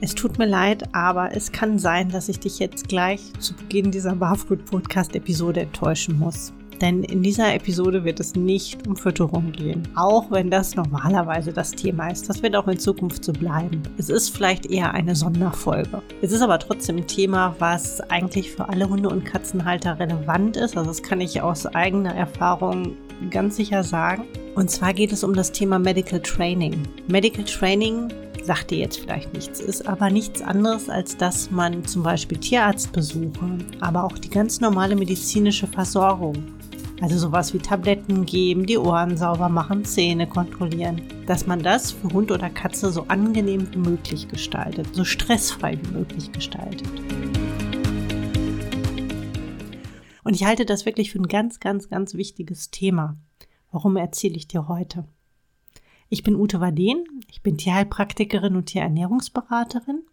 Es tut mir leid, aber es kann sein, dass ich dich jetzt gleich zu Beginn dieser Barfood Podcast Episode enttäuschen muss. Denn in dieser Episode wird es nicht um Fütterung gehen. Auch wenn das normalerweise das Thema ist. Das wird auch in Zukunft so bleiben. Es ist vielleicht eher eine Sonderfolge. Es ist aber trotzdem ein Thema, was eigentlich für alle Hunde- und Katzenhalter relevant ist. Also das kann ich aus eigener Erfahrung ganz sicher sagen. Und zwar geht es um das Thema Medical Training. Medical Training sagt dir jetzt vielleicht nichts, ist aber nichts anderes, als dass man zum Beispiel Tierarztbesuche, aber auch die ganz normale medizinische Versorgung, also sowas wie Tabletten geben, die Ohren sauber machen, Zähne kontrollieren, dass man das für Hund oder Katze so angenehm wie möglich gestaltet, so stressfrei wie möglich gestaltet. Und ich halte das wirklich für ein ganz, ganz, ganz wichtiges Thema. Warum erzähle ich dir heute? Ich bin Ute Waden, ich bin Tierheilpraktikerin und Tierernährungsberaterin.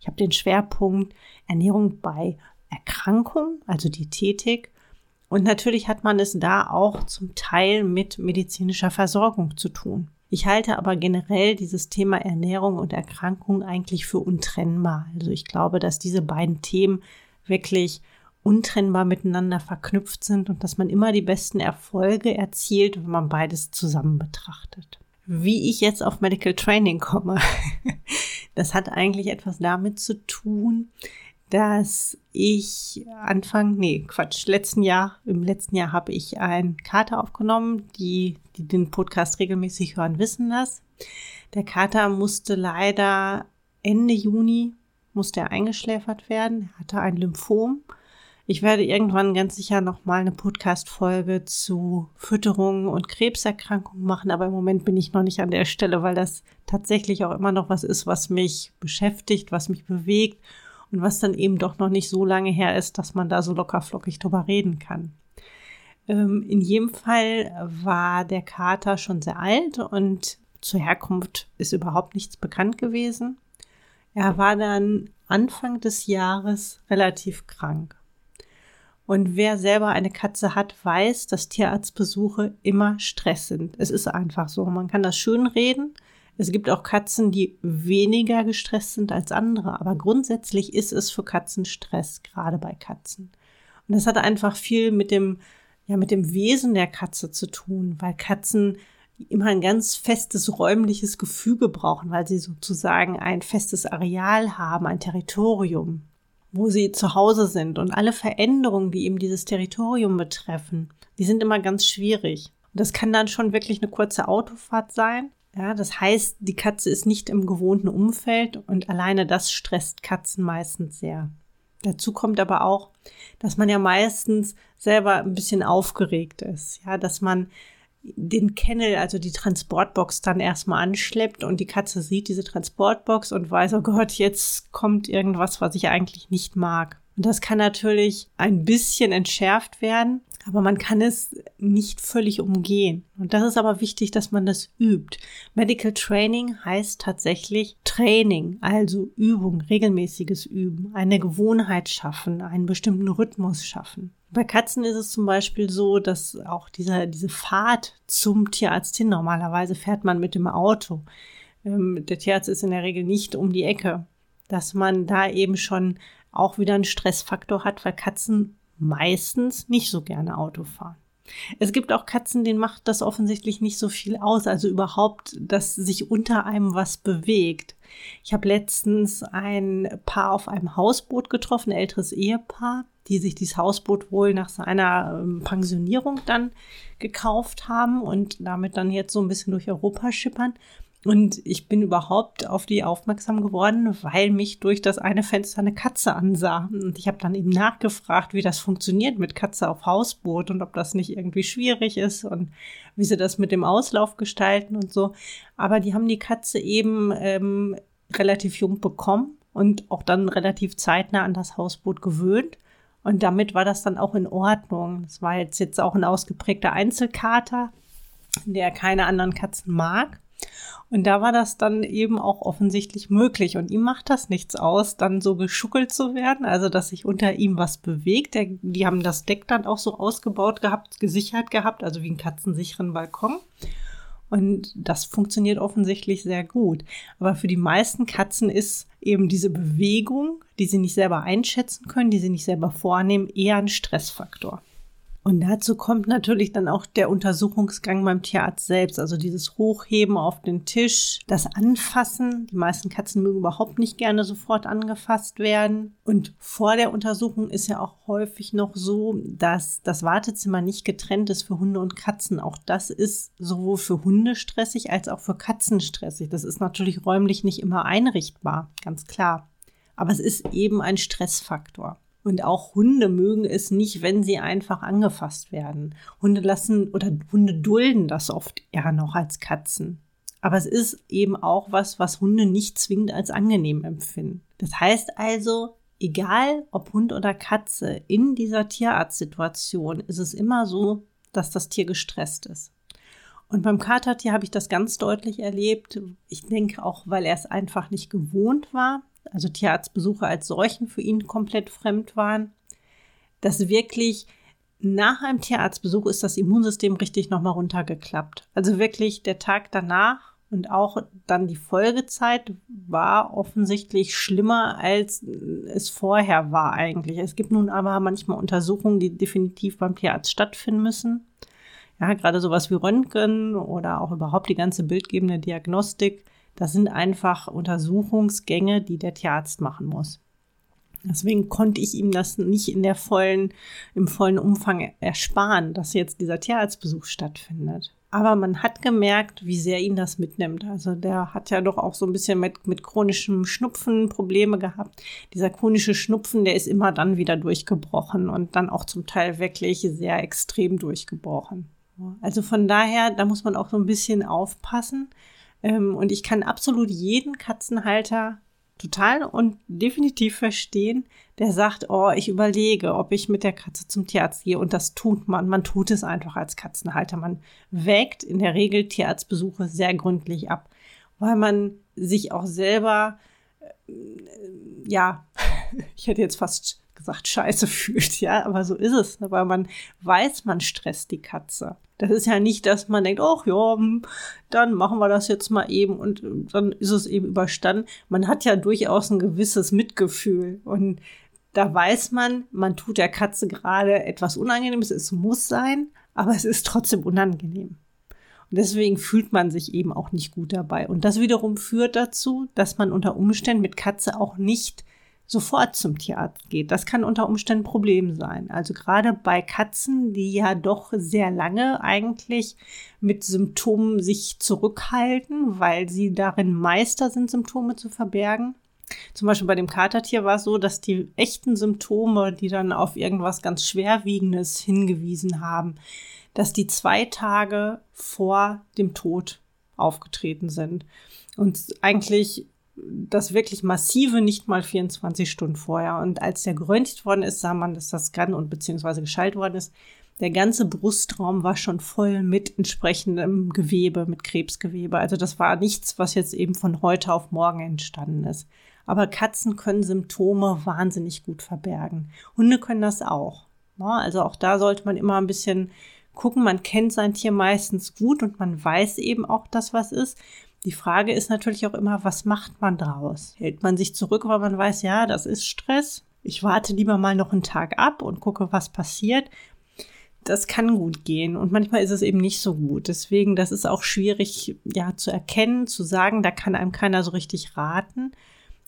Ich habe den Schwerpunkt Ernährung bei Erkrankung, also Diätetik. Und natürlich hat man es da auch zum Teil mit medizinischer Versorgung zu tun. Ich halte aber generell dieses Thema Ernährung und Erkrankung eigentlich für untrennbar. Also ich glaube, dass diese beiden Themen wirklich untrennbar miteinander verknüpft sind und dass man immer die besten Erfolge erzielt, wenn man beides zusammen betrachtet wie ich jetzt auf Medical Training komme. Das hat eigentlich etwas damit zu tun, dass ich Anfang, nee, Quatsch, letzten Jahr, im letzten Jahr habe ich einen Kater aufgenommen, die, die den Podcast regelmäßig hören, wissen das. Der Kater musste leider Ende Juni, musste er eingeschläfert werden. Er hatte ein Lymphom ich werde irgendwann ganz sicher noch mal eine Podcast-Folge zu Fütterung und Krebserkrankungen machen, aber im Moment bin ich noch nicht an der Stelle, weil das tatsächlich auch immer noch was ist, was mich beschäftigt, was mich bewegt und was dann eben doch noch nicht so lange her ist, dass man da so lockerflockig drüber reden kann. Ähm, in jedem Fall war der Kater schon sehr alt und zur Herkunft ist überhaupt nichts bekannt gewesen. Er war dann Anfang des Jahres relativ krank. Und wer selber eine Katze hat, weiß, dass Tierarztbesuche immer Stress sind. Es ist einfach so. Man kann das schön reden. Es gibt auch Katzen, die weniger gestresst sind als andere, aber grundsätzlich ist es für Katzen Stress, gerade bei Katzen. Und das hat einfach viel mit dem, ja, mit dem Wesen der Katze zu tun, weil Katzen immer ein ganz festes räumliches Gefüge brauchen, weil sie sozusagen ein festes Areal haben, ein Territorium wo sie zu Hause sind. Und alle Veränderungen, die eben dieses Territorium betreffen, die sind immer ganz schwierig. Und das kann dann schon wirklich eine kurze Autofahrt sein. Ja, das heißt, die Katze ist nicht im gewohnten Umfeld und alleine das stresst Katzen meistens sehr. Dazu kommt aber auch, dass man ja meistens selber ein bisschen aufgeregt ist. Ja, dass man den Kennel, also die Transportbox dann erstmal anschleppt und die Katze sieht diese Transportbox und weiß, oh Gott, jetzt kommt irgendwas, was ich eigentlich nicht mag. Und das kann natürlich ein bisschen entschärft werden, aber man kann es nicht völlig umgehen. Und das ist aber wichtig, dass man das übt. Medical Training heißt tatsächlich Training, also Übung, regelmäßiges Üben, eine Gewohnheit schaffen, einen bestimmten Rhythmus schaffen. Bei Katzen ist es zum Beispiel so, dass auch dieser, diese Fahrt zum Tierarzt hin, normalerweise fährt man mit dem Auto. Ähm, der Tierarzt ist in der Regel nicht um die Ecke. Dass man da eben schon auch wieder einen Stressfaktor hat, weil Katzen meistens nicht so gerne Auto fahren. Es gibt auch Katzen, denen macht das offensichtlich nicht so viel aus, also überhaupt, dass sich unter einem was bewegt. Ich habe letztens ein Paar auf einem Hausboot getroffen, ein älteres Ehepaar, die sich dieses Hausboot wohl nach seiner ähm, Pensionierung dann gekauft haben und damit dann jetzt so ein bisschen durch Europa schippern. Und ich bin überhaupt auf die aufmerksam geworden, weil mich durch das eine Fenster eine Katze ansah. Und ich habe dann eben nachgefragt, wie das funktioniert mit Katze auf Hausboot und ob das nicht irgendwie schwierig ist und wie sie das mit dem Auslauf gestalten und so. Aber die haben die Katze eben ähm, relativ jung bekommen und auch dann relativ zeitnah an das Hausboot gewöhnt. Und damit war das dann auch in Ordnung. Das war jetzt, jetzt auch ein ausgeprägter Einzelkater, der keine anderen Katzen mag. Und da war das dann eben auch offensichtlich möglich. Und ihm macht das nichts aus, dann so geschuckelt zu werden, also dass sich unter ihm was bewegt. Der, die haben das Deck dann auch so ausgebaut gehabt, gesichert gehabt, also wie einen katzensicheren Balkon. Und das funktioniert offensichtlich sehr gut. Aber für die meisten Katzen ist eben diese Bewegung, die sie nicht selber einschätzen können, die sie nicht selber vornehmen, eher ein Stressfaktor. Und dazu kommt natürlich dann auch der Untersuchungsgang beim Tierarzt selbst, also dieses Hochheben auf den Tisch, das Anfassen. Die meisten Katzen mögen überhaupt nicht gerne sofort angefasst werden. Und vor der Untersuchung ist ja auch häufig noch so, dass das Wartezimmer nicht getrennt ist für Hunde und Katzen. Auch das ist sowohl für Hunde stressig als auch für Katzen stressig. Das ist natürlich räumlich nicht immer einrichtbar, ganz klar. Aber es ist eben ein Stressfaktor. Und auch Hunde mögen es nicht, wenn sie einfach angefasst werden. Hunde lassen oder Hunde dulden das oft eher noch als Katzen. Aber es ist eben auch was, was Hunde nicht zwingend als angenehm empfinden. Das heißt also, egal ob Hund oder Katze, in dieser Tierarztsituation ist es immer so, dass das Tier gestresst ist. Und beim Katertier habe ich das ganz deutlich erlebt. Ich denke auch, weil er es einfach nicht gewohnt war also Tierarztbesuche als solchen für ihn komplett fremd waren, dass wirklich nach einem Tierarztbesuch ist das Immunsystem richtig nochmal runtergeklappt. Also wirklich der Tag danach und auch dann die Folgezeit war offensichtlich schlimmer, als es vorher war eigentlich. Es gibt nun aber manchmal Untersuchungen, die definitiv beim Tierarzt stattfinden müssen. Ja, gerade sowas wie Röntgen oder auch überhaupt die ganze bildgebende Diagnostik das sind einfach Untersuchungsgänge, die der Tierarzt machen muss. Deswegen konnte ich ihm das nicht in der vollen, im vollen Umfang ersparen, dass jetzt dieser Tierarztbesuch stattfindet. Aber man hat gemerkt, wie sehr ihn das mitnimmt. Also der hat ja doch auch so ein bisschen mit, mit chronischem Schnupfen Probleme gehabt. Dieser chronische Schnupfen, der ist immer dann wieder durchgebrochen und dann auch zum Teil wirklich sehr extrem durchgebrochen. Also von daher, da muss man auch so ein bisschen aufpassen. Ähm, und ich kann absolut jeden Katzenhalter total und definitiv verstehen, der sagt, oh, ich überlege, ob ich mit der Katze zum Tierarzt gehe. Und das tut man. Man tut es einfach als Katzenhalter. Man wägt in der Regel Tierarztbesuche sehr gründlich ab, weil man sich auch selber, äh, ja, ich hätte jetzt fast gesagt, scheiße fühlt, ja, aber so ist es, ne? weil man weiß, man stresst die Katze. Das ist ja nicht, dass man denkt, ach ja, hm, dann machen wir das jetzt mal eben und dann ist es eben überstanden. Man hat ja durchaus ein gewisses Mitgefühl und da weiß man, man tut der Katze gerade etwas Unangenehmes. Es muss sein, aber es ist trotzdem unangenehm. Und deswegen fühlt man sich eben auch nicht gut dabei. Und das wiederum führt dazu, dass man unter Umständen mit Katze auch nicht sofort zum Tierarzt geht. Das kann unter Umständen ein Problem sein. Also gerade bei Katzen, die ja doch sehr lange eigentlich mit Symptomen sich zurückhalten, weil sie darin Meister sind, Symptome zu verbergen. Zum Beispiel bei dem Katertier war es so, dass die echten Symptome, die dann auf irgendwas ganz Schwerwiegendes hingewiesen haben, dass die zwei Tage vor dem Tod aufgetreten sind. Und eigentlich das wirklich massive nicht mal 24 Stunden vorher. Und als der geröntgt worden ist, sah man, dass das Scan und beziehungsweise geschaltet worden ist. Der ganze Brustraum war schon voll mit entsprechendem Gewebe, mit Krebsgewebe. Also das war nichts, was jetzt eben von heute auf morgen entstanden ist. Aber Katzen können Symptome wahnsinnig gut verbergen. Hunde können das auch. Also auch da sollte man immer ein bisschen gucken. Man kennt sein Tier meistens gut und man weiß eben auch, dass was ist. Die Frage ist natürlich auch immer, was macht man draus? Hält man sich zurück, weil man weiß, ja, das ist Stress. Ich warte lieber mal noch einen Tag ab und gucke, was passiert. Das kann gut gehen und manchmal ist es eben nicht so gut. Deswegen, das ist auch schwierig, ja, zu erkennen, zu sagen, da kann einem keiner so richtig raten.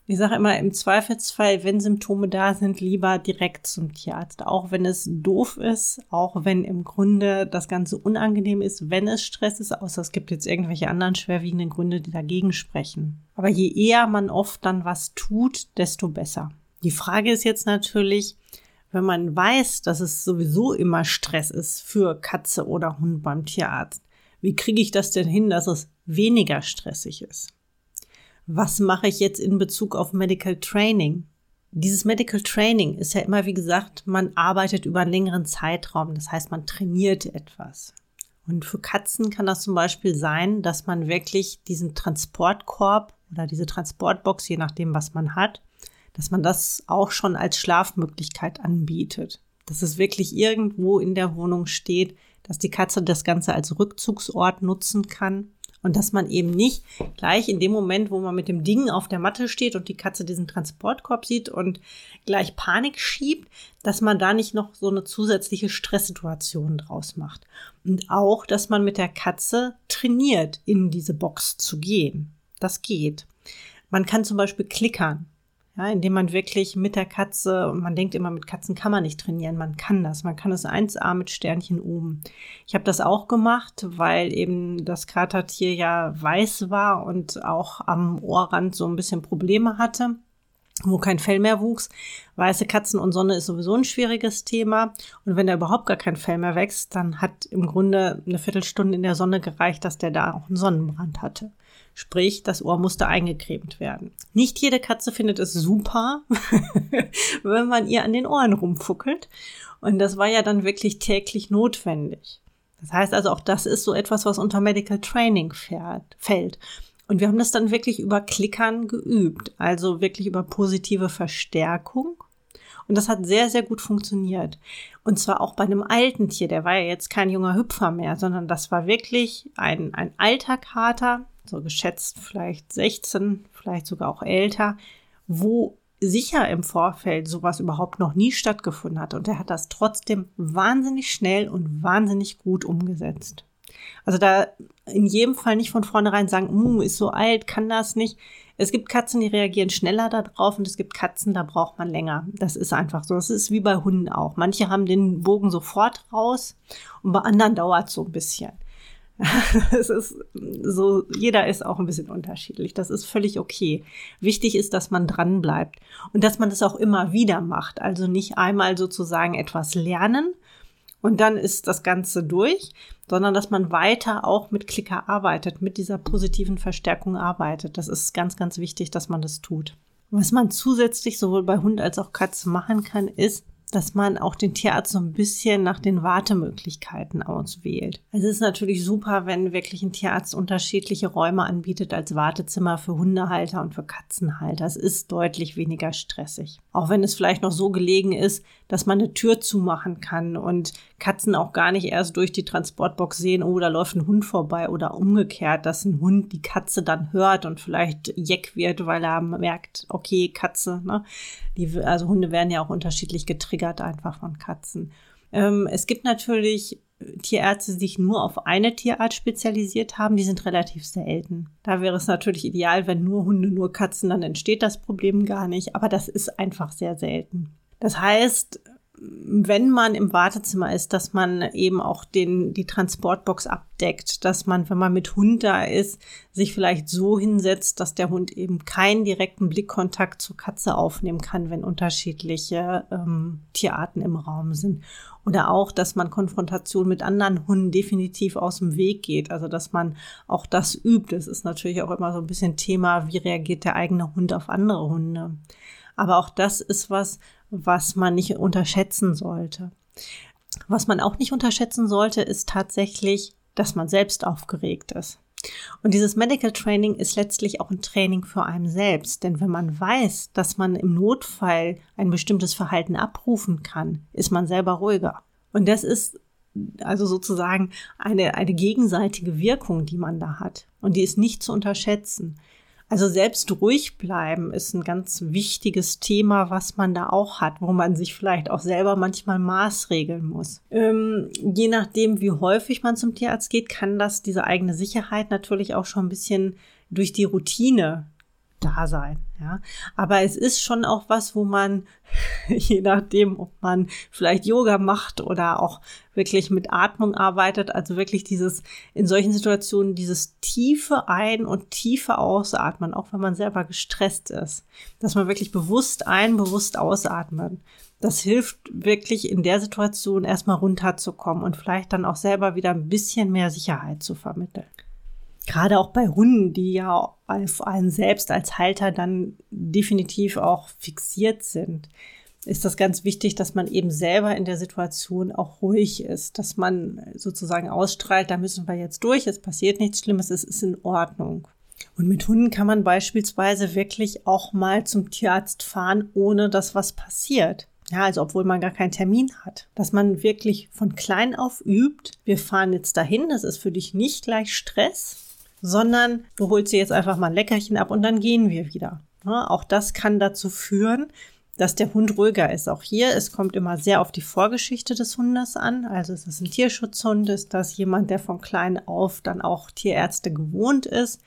Ich sage immer, im Zweifelsfall, wenn Symptome da sind, lieber direkt zum Tierarzt. Auch wenn es doof ist, auch wenn im Grunde das Ganze unangenehm ist, wenn es Stress ist, außer es gibt jetzt irgendwelche anderen schwerwiegenden Gründe, die dagegen sprechen. Aber je eher man oft dann was tut, desto besser. Die Frage ist jetzt natürlich, wenn man weiß, dass es sowieso immer Stress ist für Katze oder Hund beim Tierarzt, wie kriege ich das denn hin, dass es weniger stressig ist? Was mache ich jetzt in Bezug auf Medical Training? Dieses Medical Training ist ja immer, wie gesagt, man arbeitet über einen längeren Zeitraum. Das heißt, man trainiert etwas. Und für Katzen kann das zum Beispiel sein, dass man wirklich diesen Transportkorb oder diese Transportbox, je nachdem, was man hat, dass man das auch schon als Schlafmöglichkeit anbietet. Dass es wirklich irgendwo in der Wohnung steht, dass die Katze das Ganze als Rückzugsort nutzen kann und dass man eben nicht gleich in dem Moment, wo man mit dem Ding auf der Matte steht und die Katze diesen Transportkorb sieht und gleich Panik schiebt, dass man da nicht noch so eine zusätzliche Stresssituation draus macht. Und auch, dass man mit der Katze trainiert, in diese Box zu gehen. Das geht. Man kann zum Beispiel klickern. Ja, indem man wirklich mit der Katze, und man denkt immer, mit Katzen kann man nicht trainieren, man kann das, man kann es 1A mit Sternchen oben. Ich habe das auch gemacht, weil eben das Katertier ja weiß war und auch am Ohrrand so ein bisschen Probleme hatte wo kein Fell mehr wuchs. Weiße Katzen und Sonne ist sowieso ein schwieriges Thema. Und wenn da überhaupt gar kein Fell mehr wächst, dann hat im Grunde eine Viertelstunde in der Sonne gereicht, dass der da auch einen Sonnenbrand hatte. Sprich, das Ohr musste eingecremt werden. Nicht jede Katze findet es super, wenn man ihr an den Ohren rumfuckelt. Und das war ja dann wirklich täglich notwendig. Das heißt also, auch das ist so etwas, was unter Medical Training fährt, fällt. Und wir haben das dann wirklich über Klickern geübt, also wirklich über positive Verstärkung. Und das hat sehr, sehr gut funktioniert. Und zwar auch bei einem alten Tier, der war ja jetzt kein junger Hüpfer mehr, sondern das war wirklich ein, ein alter Kater, so geschätzt vielleicht 16, vielleicht sogar auch älter, wo sicher im Vorfeld sowas überhaupt noch nie stattgefunden hat. Und er hat das trotzdem wahnsinnig schnell und wahnsinnig gut umgesetzt. Also da in jedem Fall nicht von vornherein sagen, uh, ist so alt, kann das nicht. Es gibt Katzen, die reagieren schneller darauf und es gibt Katzen, da braucht man länger. Das ist einfach so. Das ist wie bei Hunden auch. Manche haben den Bogen sofort raus und bei anderen dauert es so ein bisschen. Es ist so, jeder ist auch ein bisschen unterschiedlich. Das ist völlig okay. Wichtig ist, dass man dran bleibt und dass man das auch immer wieder macht. Also nicht einmal sozusagen etwas lernen und dann ist das Ganze durch, sondern dass man weiter auch mit Klicker arbeitet, mit dieser positiven Verstärkung arbeitet. Das ist ganz, ganz wichtig, dass man das tut. Was man zusätzlich sowohl bei Hund als auch Katze machen kann, ist, dass man auch den Tierarzt so ein bisschen nach den Wartemöglichkeiten auswählt. Es ist natürlich super, wenn wirklich ein Tierarzt unterschiedliche Räume anbietet als Wartezimmer für Hundehalter und für Katzenhalter. Es ist deutlich weniger stressig. Auch wenn es vielleicht noch so gelegen ist, dass man eine Tür zumachen kann und Katzen auch gar nicht erst durch die Transportbox sehen, oh, da läuft ein Hund vorbei oder umgekehrt, dass ein Hund die Katze dann hört und vielleicht jeck wird, weil er merkt, okay, Katze, ne? Die, also Hunde werden ja auch unterschiedlich getriggert einfach von Katzen. Ähm, es gibt natürlich Tierärzte, die sich nur auf eine Tierart spezialisiert haben, die sind relativ selten. Da wäre es natürlich ideal, wenn nur Hunde, nur Katzen, dann entsteht das Problem gar nicht, aber das ist einfach sehr selten. Das heißt, wenn man im Wartezimmer ist, dass man eben auch den, die Transportbox abdeckt, dass man, wenn man mit Hund da ist, sich vielleicht so hinsetzt, dass der Hund eben keinen direkten Blickkontakt zur Katze aufnehmen kann, wenn unterschiedliche ähm, Tierarten im Raum sind. Oder auch, dass man Konfrontation mit anderen Hunden definitiv aus dem Weg geht. Also, dass man auch das übt. Es ist natürlich auch immer so ein bisschen Thema, wie reagiert der eigene Hund auf andere Hunde. Aber auch das ist was, was man nicht unterschätzen sollte. Was man auch nicht unterschätzen sollte, ist tatsächlich, dass man selbst aufgeregt ist. Und dieses Medical Training ist letztlich auch ein Training für einen selbst. Denn wenn man weiß, dass man im Notfall ein bestimmtes Verhalten abrufen kann, ist man selber ruhiger. Und das ist also sozusagen eine, eine gegenseitige Wirkung, die man da hat. Und die ist nicht zu unterschätzen. Also selbst ruhig bleiben ist ein ganz wichtiges Thema, was man da auch hat, wo man sich vielleicht auch selber manchmal maßregeln muss. Ähm, je nachdem, wie häufig man zum Tierarzt geht, kann das diese eigene Sicherheit natürlich auch schon ein bisschen durch die Routine da sein. Ja, aber es ist schon auch was, wo man, je nachdem, ob man vielleicht Yoga macht oder auch wirklich mit Atmung arbeitet, also wirklich dieses, in solchen Situationen dieses tiefe Ein- und tiefe Ausatmen, auch wenn man selber gestresst ist, dass man wirklich bewusst ein, bewusst ausatmen. Das hilft wirklich in der Situation erstmal runterzukommen und vielleicht dann auch selber wieder ein bisschen mehr Sicherheit zu vermitteln gerade auch bei Hunden, die ja auf einen selbst als Halter dann definitiv auch fixiert sind. ist das ganz wichtig, dass man eben selber in der Situation auch ruhig ist, dass man sozusagen ausstrahlt, da müssen wir jetzt durch, es passiert nichts Schlimmes, es ist in Ordnung. Und mit Hunden kann man beispielsweise wirklich auch mal zum Tierarzt fahren, ohne dass was passiert. Ja, also obwohl man gar keinen Termin hat. Dass man wirklich von klein auf übt, wir fahren jetzt dahin, das ist für dich nicht gleich Stress, sondern du holst dir jetzt einfach mal ein Leckerchen ab und dann gehen wir wieder. Ja, auch das kann dazu führen, dass der Hund ruhiger ist. Auch hier, es kommt immer sehr auf die Vorgeschichte des Hundes an. Also ist es ein Tierschutzhund, ist das jemand, der von klein auf dann auch Tierärzte gewohnt ist.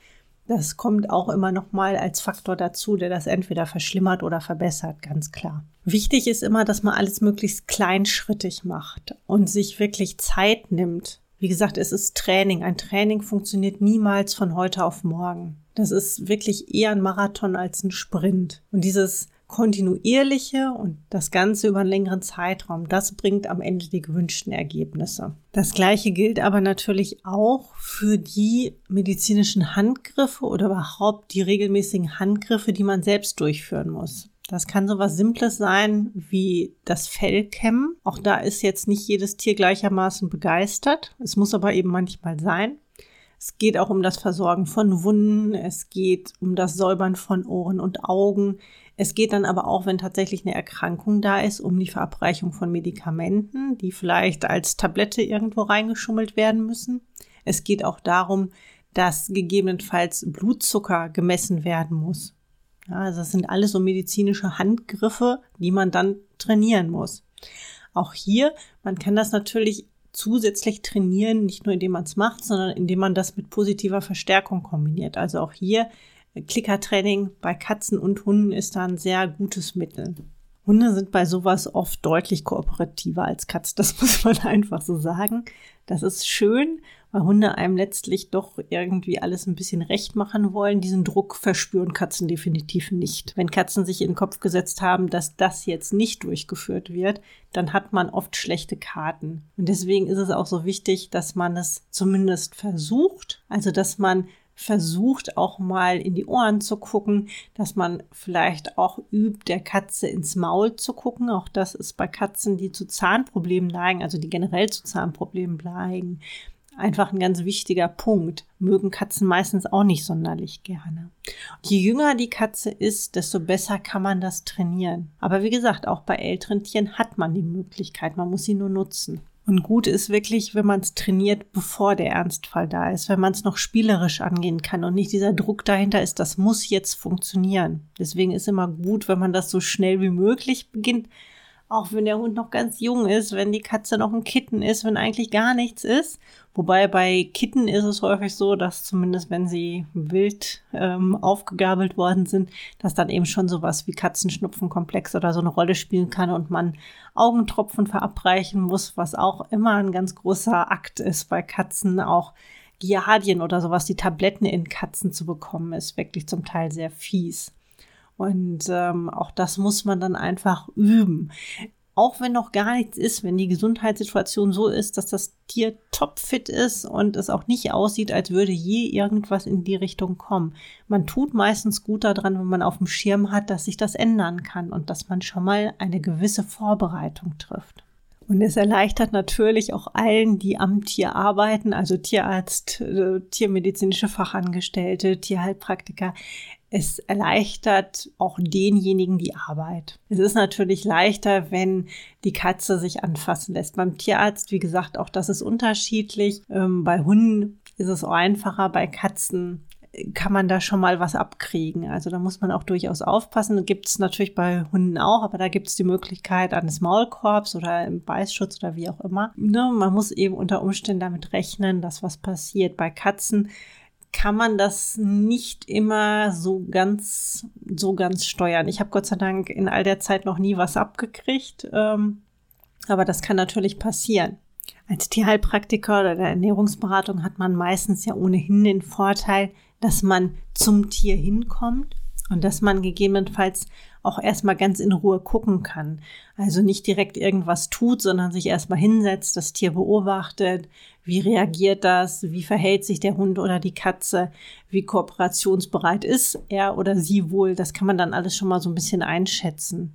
Das kommt auch immer noch mal als Faktor dazu, der das entweder verschlimmert oder verbessert, ganz klar. Wichtig ist immer, dass man alles möglichst kleinschrittig macht und sich wirklich Zeit nimmt. Wie gesagt, es ist Training. Ein Training funktioniert niemals von heute auf morgen. Das ist wirklich eher ein Marathon als ein Sprint. Und dieses kontinuierliche und das Ganze über einen längeren Zeitraum, das bringt am Ende die gewünschten Ergebnisse. Das gleiche gilt aber natürlich auch für die medizinischen Handgriffe oder überhaupt die regelmäßigen Handgriffe, die man selbst durchführen muss. Das kann so was Simples sein wie das Fellkämmen. Auch da ist jetzt nicht jedes Tier gleichermaßen begeistert. Es muss aber eben manchmal sein. Es geht auch um das Versorgen von Wunden, es geht um das Säubern von Ohren und Augen. Es geht dann aber auch, wenn tatsächlich eine Erkrankung da ist, um die Verabreichung von Medikamenten, die vielleicht als Tablette irgendwo reingeschummelt werden müssen. Es geht auch darum, dass gegebenenfalls Blutzucker gemessen werden muss. Ja, also das sind alles so medizinische Handgriffe, die man dann trainieren muss. Auch hier, man kann das natürlich zusätzlich trainieren, nicht nur indem man es macht, sondern indem man das mit positiver Verstärkung kombiniert. Also auch hier Klickertraining bei Katzen und Hunden ist da ein sehr gutes Mittel. Hunde sind bei sowas oft deutlich kooperativer als Katzen. Das muss man einfach so sagen. Das ist schön, weil Hunde einem letztlich doch irgendwie alles ein bisschen recht machen wollen. Diesen Druck verspüren Katzen definitiv nicht. Wenn Katzen sich in den Kopf gesetzt haben, dass das jetzt nicht durchgeführt wird, dann hat man oft schlechte Karten. Und deswegen ist es auch so wichtig, dass man es zumindest versucht. Also, dass man versucht auch mal in die Ohren zu gucken, dass man vielleicht auch übt, der Katze ins Maul zu gucken. Auch das ist bei Katzen, die zu Zahnproblemen neigen, also die generell zu Zahnproblemen neigen, einfach ein ganz wichtiger Punkt. Mögen Katzen meistens auch nicht sonderlich gerne. je jünger die Katze ist, desto besser kann man das trainieren. Aber wie gesagt, auch bei älteren Tieren hat man die Möglichkeit, man muss sie nur nutzen. Und gut ist wirklich, wenn man es trainiert, bevor der Ernstfall da ist, wenn man es noch spielerisch angehen kann und nicht dieser Druck dahinter ist, das muss jetzt funktionieren. Deswegen ist immer gut, wenn man das so schnell wie möglich beginnt, auch wenn der Hund noch ganz jung ist, wenn die Katze noch ein Kitten ist, wenn eigentlich gar nichts ist. Wobei bei Kitten ist es häufig so, dass zumindest wenn sie wild ähm, aufgegabelt worden sind, dass dann eben schon sowas wie Katzenschnupfenkomplex oder so eine Rolle spielen kann und man Augentropfen verabreichen muss, was auch immer ein ganz großer Akt ist bei Katzen, auch Giardien oder sowas, die Tabletten in Katzen zu bekommen, ist wirklich zum Teil sehr fies. Und ähm, auch das muss man dann einfach üben. Auch wenn noch gar nichts ist, wenn die Gesundheitssituation so ist, dass das Tier topfit ist und es auch nicht aussieht, als würde je irgendwas in die Richtung kommen. Man tut meistens gut daran, wenn man auf dem Schirm hat, dass sich das ändern kann und dass man schon mal eine gewisse Vorbereitung trifft. Und es erleichtert natürlich auch allen, die am Tier arbeiten, also Tierarzt, äh, tiermedizinische Fachangestellte, Tierheilpraktiker, es erleichtert auch denjenigen die Arbeit. Es ist natürlich leichter, wenn die Katze sich anfassen lässt. Beim Tierarzt, wie gesagt, auch das ist unterschiedlich. Ähm, bei Hunden ist es auch einfacher, bei Katzen kann man da schon mal was abkriegen. Also da muss man auch durchaus aufpassen. Gibt es natürlich bei Hunden auch, aber da gibt es die Möglichkeit eines Maulkorbs oder im Beißschutz oder wie auch immer. Ne, man muss eben unter Umständen damit rechnen, dass was passiert. Bei Katzen kann man das nicht immer so ganz, so ganz steuern. Ich habe Gott sei Dank in all der Zeit noch nie was abgekriegt, ähm, aber das kann natürlich passieren. Als Tierheilpraktiker oder der Ernährungsberatung hat man meistens ja ohnehin den Vorteil, dass man zum Tier hinkommt und dass man gegebenenfalls auch erstmal ganz in Ruhe gucken kann. Also nicht direkt irgendwas tut, sondern sich erstmal hinsetzt, das Tier beobachtet, wie reagiert das, wie verhält sich der Hund oder die Katze, wie kooperationsbereit ist er oder sie wohl. Das kann man dann alles schon mal so ein bisschen einschätzen.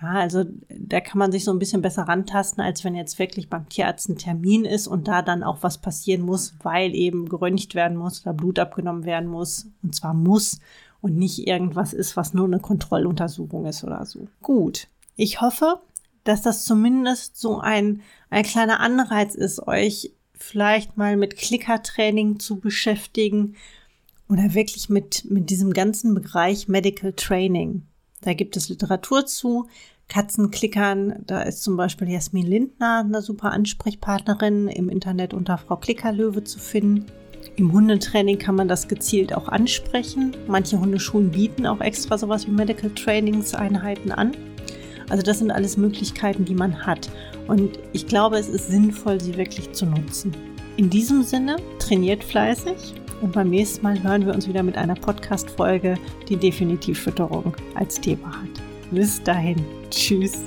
Ja, also da kann man sich so ein bisschen besser rantasten, als wenn jetzt wirklich beim Tierarzt ein Termin ist und da dann auch was passieren muss, weil eben geröntgt werden muss oder Blut abgenommen werden muss. Und zwar muss und nicht irgendwas ist, was nur eine Kontrolluntersuchung ist oder so. Gut. Ich hoffe, dass das zumindest so ein, ein kleiner Anreiz ist, euch vielleicht mal mit Klickertraining zu beschäftigen oder wirklich mit, mit diesem ganzen Bereich Medical Training. Da gibt es Literatur zu. Katzenklickern, da ist zum Beispiel Jasmin Lindner eine super Ansprechpartnerin im Internet unter Frau Klickerlöwe zu finden. Im Hundetraining kann man das gezielt auch ansprechen. Manche Hundeschulen bieten auch extra sowas wie Medical Trainingseinheiten an. Also das sind alles Möglichkeiten, die man hat. Und ich glaube, es ist sinnvoll, sie wirklich zu nutzen. In diesem Sinne, trainiert fleißig und beim nächsten Mal hören wir uns wieder mit einer Podcast-Folge, die definitiv Fütterung als Thema hat. Bis dahin. Tschüss.